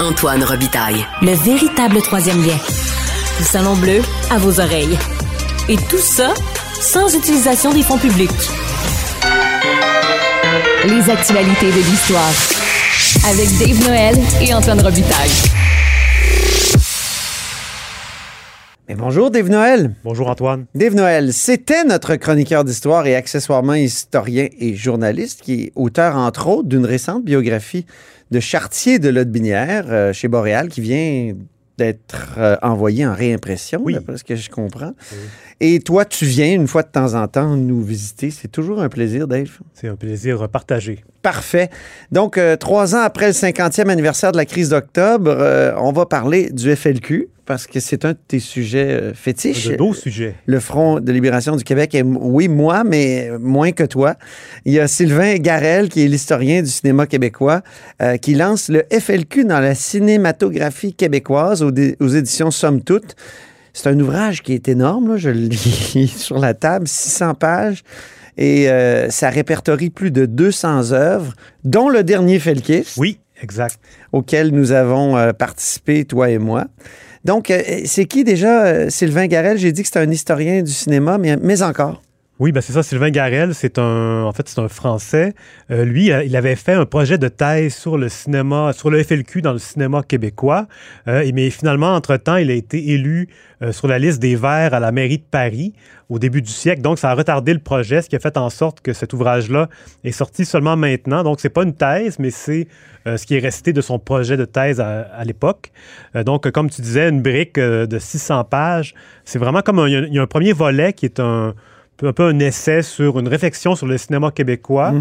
Antoine Robitaille. Le véritable troisième lien. Le Salon Bleu à vos oreilles. Et tout ça sans utilisation des fonds publics. Les actualités de l'histoire. Avec Dave Noël et Antoine Robitaille. Mais bonjour Dave Noël. Bonjour Antoine. Dave Noël, c'était notre chroniqueur d'histoire et accessoirement historien et journaliste qui est auteur entre autres d'une récente biographie de Chartier de Lotbinière euh, chez Boréal qui vient d'être euh, envoyé en réimpression, Oui. d'après ce que je comprends. Et toi, tu viens une fois de temps en temps nous visiter. C'est toujours un plaisir, Dave. C'est un plaisir partagé. Parfait. Donc, euh, trois ans après le 50e anniversaire de la crise d'octobre, euh, on va parler du FLQ parce que c'est un de tes sujets euh, fétiches. De beaux sujets. Le Front de libération du Québec. M- oui, moi, mais moins que toi. Il y a Sylvain Garel, qui est l'historien du cinéma québécois, euh, qui lance le FLQ dans la cinématographie québécoise aux, éditions Somme Toute. C'est un ouvrage qui est énorme, là. je le lis sur la table, 600 pages. Et euh, ça répertorie plus de 200 œuvres, dont le dernier Felkis Oui, exact. auquel nous avons euh, participé, toi et moi. Donc, euh, c'est qui déjà euh, Sylvain Garel? J'ai dit que c'était un historien du cinéma, mais, mais encore. Oui, ben c'est ça. Sylvain Garel, c'est un, en fait, c'est un Français. Euh, lui, euh, il avait fait un projet de thèse sur le cinéma, sur le FLQ dans le cinéma québécois. Euh, mais finalement, entre-temps, il a été élu sur la liste des Verts à la mairie de Paris au début du siècle. Donc, ça a retardé le projet, ce qui a fait en sorte que cet ouvrage-là est sorti seulement maintenant. Donc, c'est pas une thèse, mais c'est ce qui est resté de son projet de thèse à, l'époque. Donc, comme tu disais, une brique de 600 pages. C'est vraiment comme il y a un premier volet qui est un un peu un essai sur une réflexion sur le cinéma québécois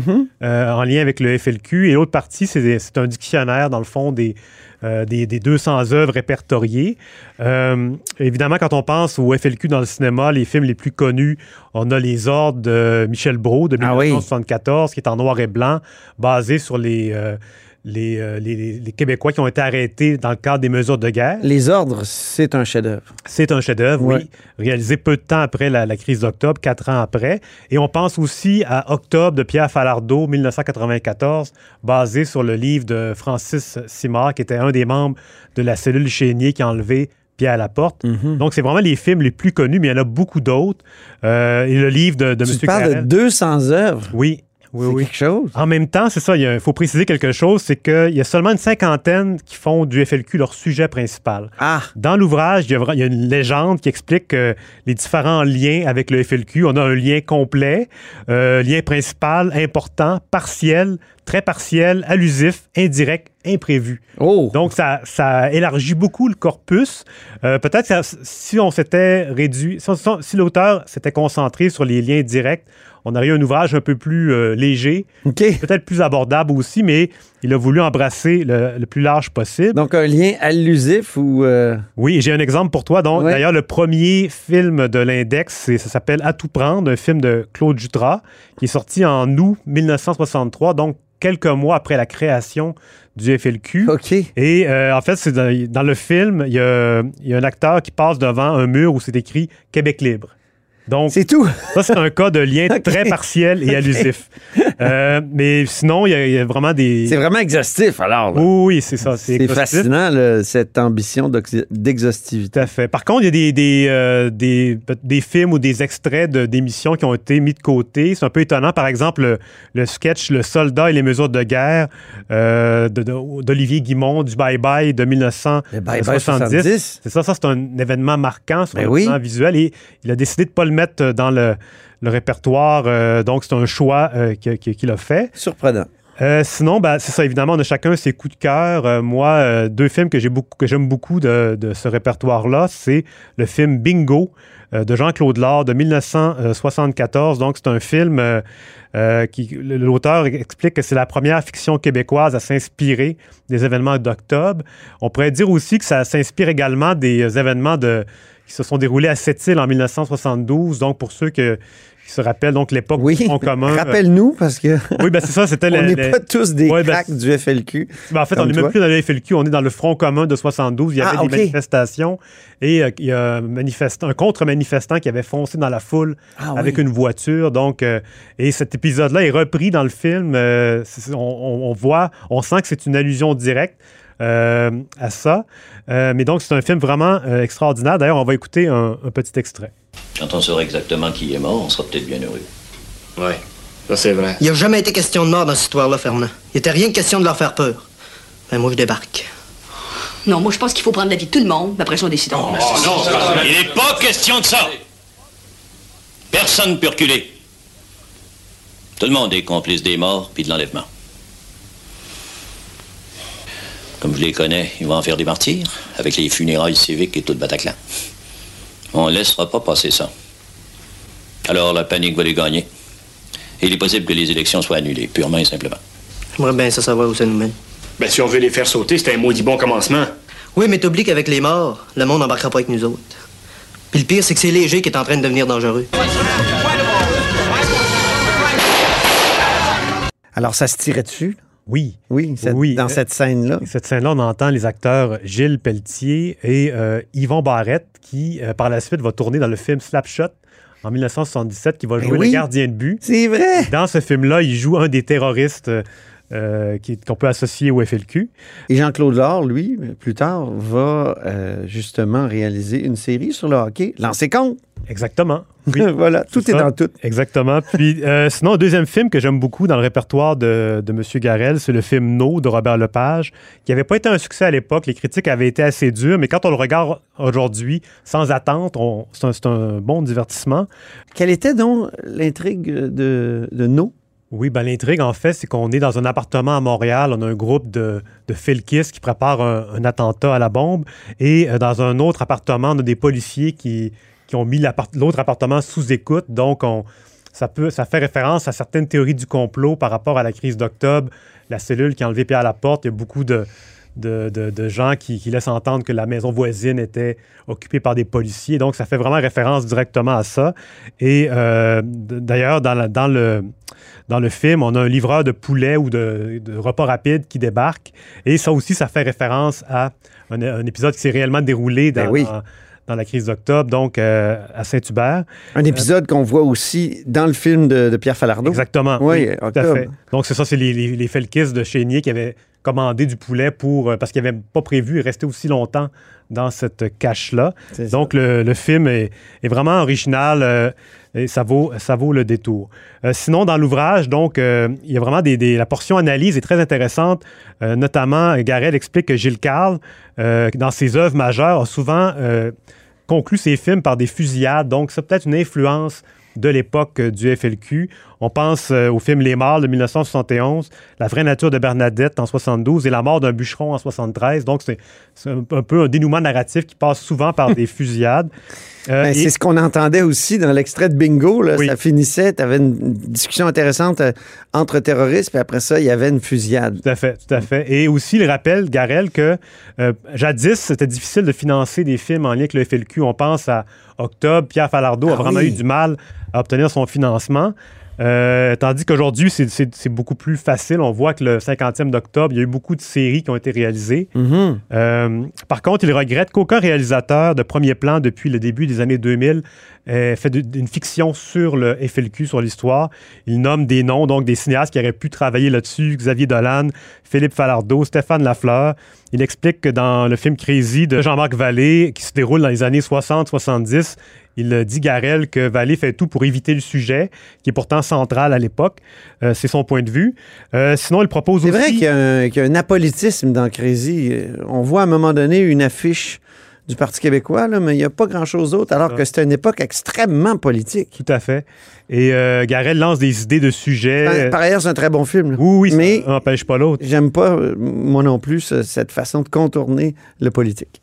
euh, en lien avec le FLQ. Et l'autre partie, c'est un dictionnaire, dans le fond, des, euh, des, des 200 œuvres répertoriées. Euh, évidemment, quand on pense au FLQ dans le cinéma, les films les plus connus, on a Les Ordres de Michel Brault de Ah oui. 1974, qui est en noir et blanc, basé sur les, les, euh, les- Québécois qui ont été arrêtés dans le cadre des mesures de guerre. Les ordres, c'est un chef-d'œuvre. C'est un chef-d'œuvre, Ouais. oui, réalisé peu de temps après la, la crise d'octobre, quatre ans après. Et on pense aussi à Octobre de Pierre Falardeau, 1994, basé sur le livre de Francis Simard, qui était un des membres de la cellule Chénier qui a enlevé Pierre Laporte. Mhm. Donc, c'est vraiment les films les plus connus, mais il y en a beaucoup d'autres. Euh, et le livre de, de Tu M. te parles de Carrel- 200 œuvres. Oui, oui, oui. quelque chose. En même temps, c'est ça, il faut préciser quelque chose, c'est qu'il y a seulement une cinquantaine qui font du FLQ leur sujet principal. Ah, Dans l'ouvrage, il y, a, y une légende qui explique euh, les différents liens avec le FLQ. On a un lien complet, euh, lien principal, important, partiel, très partiel, allusif, indirect, imprévu. oh. Donc, ça, ça élargit beaucoup le corpus. Euh, Peut-être si on s'était réduit, si, l'auteur s'était concentré sur les liens directs, on aurait eu un ouvrage un peu plus euh, léger, peut-être plus abordable aussi, mais il a voulu embrasser le- le plus large possible. Donc, un lien allusif ou. euh, Oui, j'ai un exemple pour toi. Ouais. d'ailleurs, le premier film de l'Index, ça s'appelle À tout prendre, un film de Claude Jutras, qui est sorti en août 1963, donc quelques mois après la création du FLQ. OK. Et euh, en fait, c'est dans, dans le film, il y, a, il y a un acteur qui passe devant un mur où c'est écrit Québec libre. Donc, C'est tout. ça, c'est un cas de lien très partiel et allusif. Euh, mais sinon, il y, a, il y a vraiment des. C'est vraiment exhaustif, alors. là. Oui, oui, c'est ça. C'est fascinant, cette ambition d'exhaustivité. Tout à fait. Par contre, il y a des, des, euh, des, des films ou des extraits de- d'émissions qui ont été mis de côté. C'est un peu étonnant. Par exemple, le, le sketch Le soldat et les mesures de guerre euh, d'Olivier Guimond du Bye Bye de 1970. Le bye-bye 70. C'est ça, ça c'est un événement marquant sur Ben le oui. plan visuel et il a décidé de ne pas le mettre dans le, le répertoire. euh, donc, c'est un choix euh, qu'il a fait. Surprenant. Euh, sinon, ben, c'est ça, évidemment, on a chacun ses coups de cœur. Euh, moi, euh, deux films que j'ai beaucoup, que j'aime beaucoup de, de ce répertoire-là, c'est le film Bingo euh, de Jean-Claude Lard de 1974. Donc, c'est un film euh, euh, qui l'auteur explique que c'est la première fiction québécoise à s'inspirer des événements d'octobre. On pourrait dire aussi que ça s'inspire également des euh, événements de, qui se sont déroulés à Sept-Îles en 1972. Donc, pour ceux que, qui se rappellent, donc l'époque Oui. du Front commun. euh, Rappelle-nous, parce que oui, ben c'est ça, c'était on n'est le- pas tous des Ouais, ben, du FLQ. ben, en fait, on n'est même plus dans le FLQ, on est dans le Front commun de 72. Il y avait Ah, des ok. manifestations et euh, il y a un, manifestant, un contre-manifestant qui avait foncé dans la foule Ah, avec oui. une voiture. Donc, euh, et cet épisode-là est repris dans le film. euh, on- on voit, on sent que c'est une allusion directe. Euh, à ça. Euh, mais donc, c'est un film vraiment euh, extraordinaire. D'ailleurs, on va écouter un, un petit extrait. Quand on saura exactement qui est mort, on sera peut-être bien heureux. Ouais, ça c'est vrai. Il n'y a jamais été question de mort dans cette histoire-là, Fernand. Il n'était rien question de leur faire peur. Ben, moi, je débarque. Non, moi, je pense qu'il faut prendre l'avis de tout le monde, après ça, on décide. Il n'est pas question de ça. Personne ne peut reculer. Tout le monde est complice des morts puis de l'enlèvement. Comme je les connais, ils vont en faire des martyrs, avec les funérailles civiques et tout le Bataclan. On ne laissera pas passer ça. Alors la panique va les gagner. Et il est possible que les élections soient annulées, purement et simplement. J'aimerais bien ça savoir où ça nous mène. Ben si on veut les faire sauter, c'est un maudit bon commencement. Oui, mais t'oublies qu'avec les morts, le monde n'embarquera pas avec nous autres. Puis le pire, c'est que c'est Léger qui est en train de devenir dangereux. Alors, ça se tirait dessus? Oui. Oui, cette- Oui, dans euh, cette scène-là. Cette scène-là, on entend les acteurs Gilles Pelletier et euh, Yvon Barrette, qui, euh, par la suite, va tourner dans le film Slapshot en 1977, qui va Ben jouer oui. le gardien de but. C'est vrai! Dans ce film-là, il joue un des terroristes euh, qu'on peut associer au FLQ. Et Jean-Claude Laure, lui, plus tard, va euh, justement réaliser une série sur le hockey. Lancez compte! Exactement. Oui. voilà, tout est dans tout. Exactement. Puis, euh, sinon, un deuxième film que j'aime beaucoup dans le répertoire de, de M. Garel, c'est le film No de Robert Lepage, qui n'avait pas été un succès à l'époque. Les critiques avaient été assez dures, mais quand on le regarde aujourd'hui, sans attente, c'est un, un bon divertissement. Quelle était donc l'intrigue de, de No? Oui, ben, l'intrigue, en fait, c'est qu'on est dans un appartement à Montréal. On a un groupe de, de felkistes qui préparent un, attentat à la bombe. Et euh, dans un autre appartement, on a des policiers qui, qui ont mis l'autre appartement sous écoute. Donc, on, ça, peut, ça fait référence à certaines théories du complot par rapport à la crise d'octobre, la cellule qui a enlevé Pierre à la porte. Il y a beaucoup de, de, de- de gens qui, qui laissent entendre que la maison voisine était occupée par des policiers. Donc, ça fait vraiment référence directement à ça. Et euh, d'ailleurs, dans, la- dans, le, dans le film, on a un livreur de poulet ou de, de repas rapide qui débarque. Et ça aussi, ça fait référence à un, un épisode qui s'est réellement déroulé dans, Ben oui. dans, dans la crise d'octobre, donc euh, à Saint-Hubert. Un épisode qu'on voit aussi dans le film de, de Pierre Falardeau. Exactement. Oui, tout à fait. Donc, c'est ça, c'est les, les, les Felkis de Chénier qui avaient commandé du poulet pour, euh, parce qu'ils n'avaient pas prévu rester aussi longtemps dans cette cache-là. Donc, le, le film est, est vraiment original euh, et ça vaut, ça vaut le détour. Euh, sinon, dans l'ouvrage, donc, euh, il y a vraiment des, des- la portion analyse est très intéressante. Notamment, Garel explique que Gilles Carle, dans ses œuvres majeures, a souvent conclu ses films par des fusillades. Donc, c'est peut-être une influence de l'époque du FLQ. On pense euh, au film Les Mâles de 1971, La vraie nature de Bernadette en 72 et La mort d'un bûcheron en 73. Donc, c'est un, un peu un dénouement narratif qui passe souvent par des fusillades. Euh, Ben, et- c'est ce qu'on entendait aussi dans l'extrait de Bingo. Là. Oui. Ça finissait, tu avais une discussion intéressante euh, entre terroristes, puis après ça, il y avait une fusillade. Tout à fait, tout à fait. Et aussi, il rappelle, Garel, que euh, jadis, c'était difficile de financer des films en lien avec le FLQ. On pense à Octobre, Pierre Falardeau a Ah vraiment oui. eu du mal à obtenir son financement. Euh, tandis qu'aujourd'hui, c'est- beaucoup plus facile. On voit que le 50e d'octobre, il y a eu beaucoup de séries qui ont été réalisées. Mhm. Euh, par contre, il regrette qu'aucun réalisateur de premier plan depuis le début des années 2000 ait fait de- une fiction sur le FLQ, sur l'histoire. Il nomme des noms, donc des cinéastes qui auraient pu travailler là-dessus. Xavier Dolan, Philippe Falardeau, Stéphane Lafleur. Il explique que dans le film Crazy de Jean-Marc Vallée, qui se déroule dans les années 60-70, il euh, dit Garel que Vallée fait tout pour éviter le sujet, qui est pourtant central à l'époque. Euh, c'est son point de vue. Euh, sinon, il propose C'est aussi... vrai qu'il y, a un- qu'il y a un apolitisme dans Crazy. Euh, On voit à un moment donné une affiche du Parti québécois, là, mais il n'y a pas grand-chose d'autre, alors Ça. que c'était une époque extrêmement politique. Tout à fait. Et euh, Garel lance des idées de sujets. Par, par ailleurs, c'est un très bon film. là. oui, oui, ça mais n'empêche pas l'autre. j'aime pas, moi non plus, ce- cette façon de contourner le politique.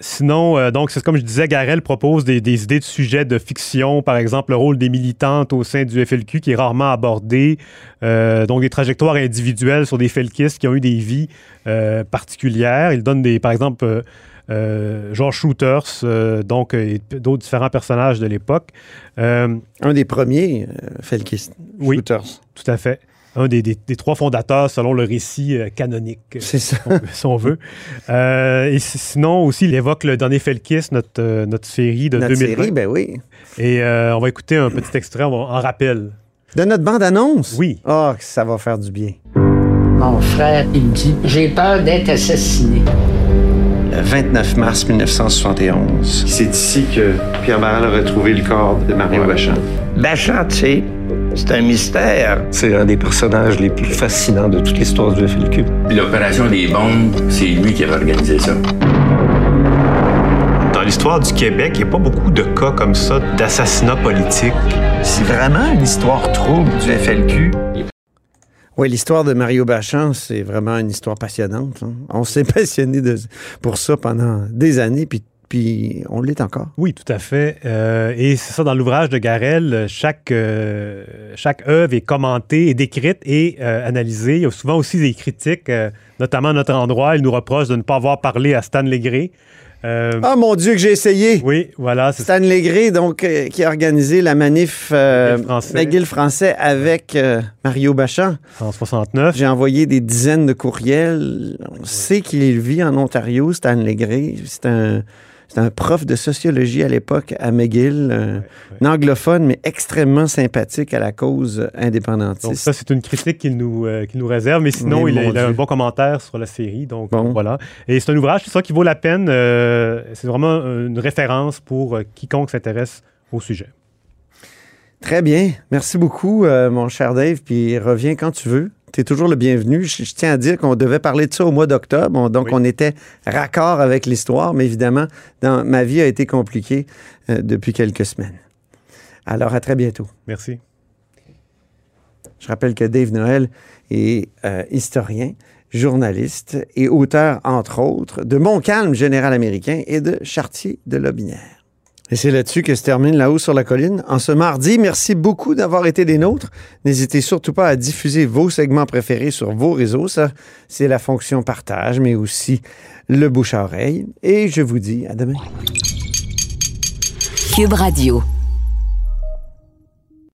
Sinon, euh, donc, c'est comme je disais, Garel propose des, des idées de sujets de fiction, par exemple le rôle des militantes au sein du FLQ qui est rarement abordé, euh, donc des trajectoires individuelles sur des felkistes qui ont eu des vies euh, particulières. Il donne des, par exemple, George Shooters, donc, et d'autres différents personnages de l'époque. Un des premiers euh, Felkist, Oui. Shooters. tout à fait. Un des, des- des trois fondateurs selon le récit euh, canonique. C'est ça. on- si on veut. Euh, et si- sinon aussi, il évoque le dernier Felkis, notre, euh, notre série de Notre 2020. série, ben oui. Et euh, on va écouter un petit extrait on va- en rappel. De notre bande-annonce? Oui. Ah, que ça va faire du bien. mon frère, il me dit J'ai peur d'être assassiné. Le 29 mars 1971, c'est ici que Pierre Barral a retrouvé le corps de Mario Bachand. Bachand, tu sais, c'est un mystère. C'est un des personnages les plus fascinants de toute l'histoire du FLQ. L'opération des bombes, c'est lui qui a organisé ça. Dans l'histoire du Québec, il n'y a pas beaucoup de cas comme ça d'assassinat politique. C'est vraiment une histoire trouble du FLQ. Oui, l'histoire de Mario Bachand, c'est vraiment une histoire passionnante. hein. On s'est passionné pour ça pendant des années, puis, puis on l'est encore. Oui, tout à fait. Euh, et c'est ça, dans l'ouvrage de Garel, chaque, euh, chaque œuvre est commentée décrite et euh, analysée. Il y a souvent aussi des critiques, notamment à notre endroit. Il nous reproche de ne pas avoir parlé à Stan Legré. Euh, Ah mon Dieu, que j'ai essayé! oui, voilà, c'est Stan Legré, donc, euh, qui a organisé la manif euh, français. Avec euh, Mario Bachand. en 69. J'ai envoyé des dizaines de courriels. On sait qu'il vit en Ontario, Stan Legré. C'est un, c'est un prof de sociologie à l'époque à McGill, un, un anglophone, mais extrêmement sympathique à la cause indépendantiste. Donc ça, c'est une critique qu'il nous, euh, nous réserve, mais sinon, Mais il, a, mon il a un bon commentaire sur la série. Donc Bon. voilà. Et c'est un ouvrage, c'est ça qui vaut la peine. euh, c'est vraiment une référence pour euh, quiconque s'intéresse au sujet. Très bien. Merci beaucoup, euh, mon cher Dave. Puis reviens quand tu veux. Tu es toujours le bienvenu. Je, je tiens à dire qu'on devait parler de ça au mois d'octobre. On- donc, Oui. on était raccord avec l'histoire. Mais évidemment, dans, ma vie a été compliquée euh, depuis quelques semaines. Alors, à très bientôt. Merci. Je rappelle que Dave Noël est euh, historien, journaliste et auteur, entre autres, de Montcalm, général américain, et de Chartier de Lobinière. Et c'est là-dessus que se termine là-haut sur la colline. En ce mardi, merci beaucoup d'avoir été des nôtres. N'hésitez surtout pas à diffuser vos segments préférés sur vos réseaux. Ça, c'est la fonction partage, mais aussi le bouche à oreille. Et je vous dis à demain. Cube Radio.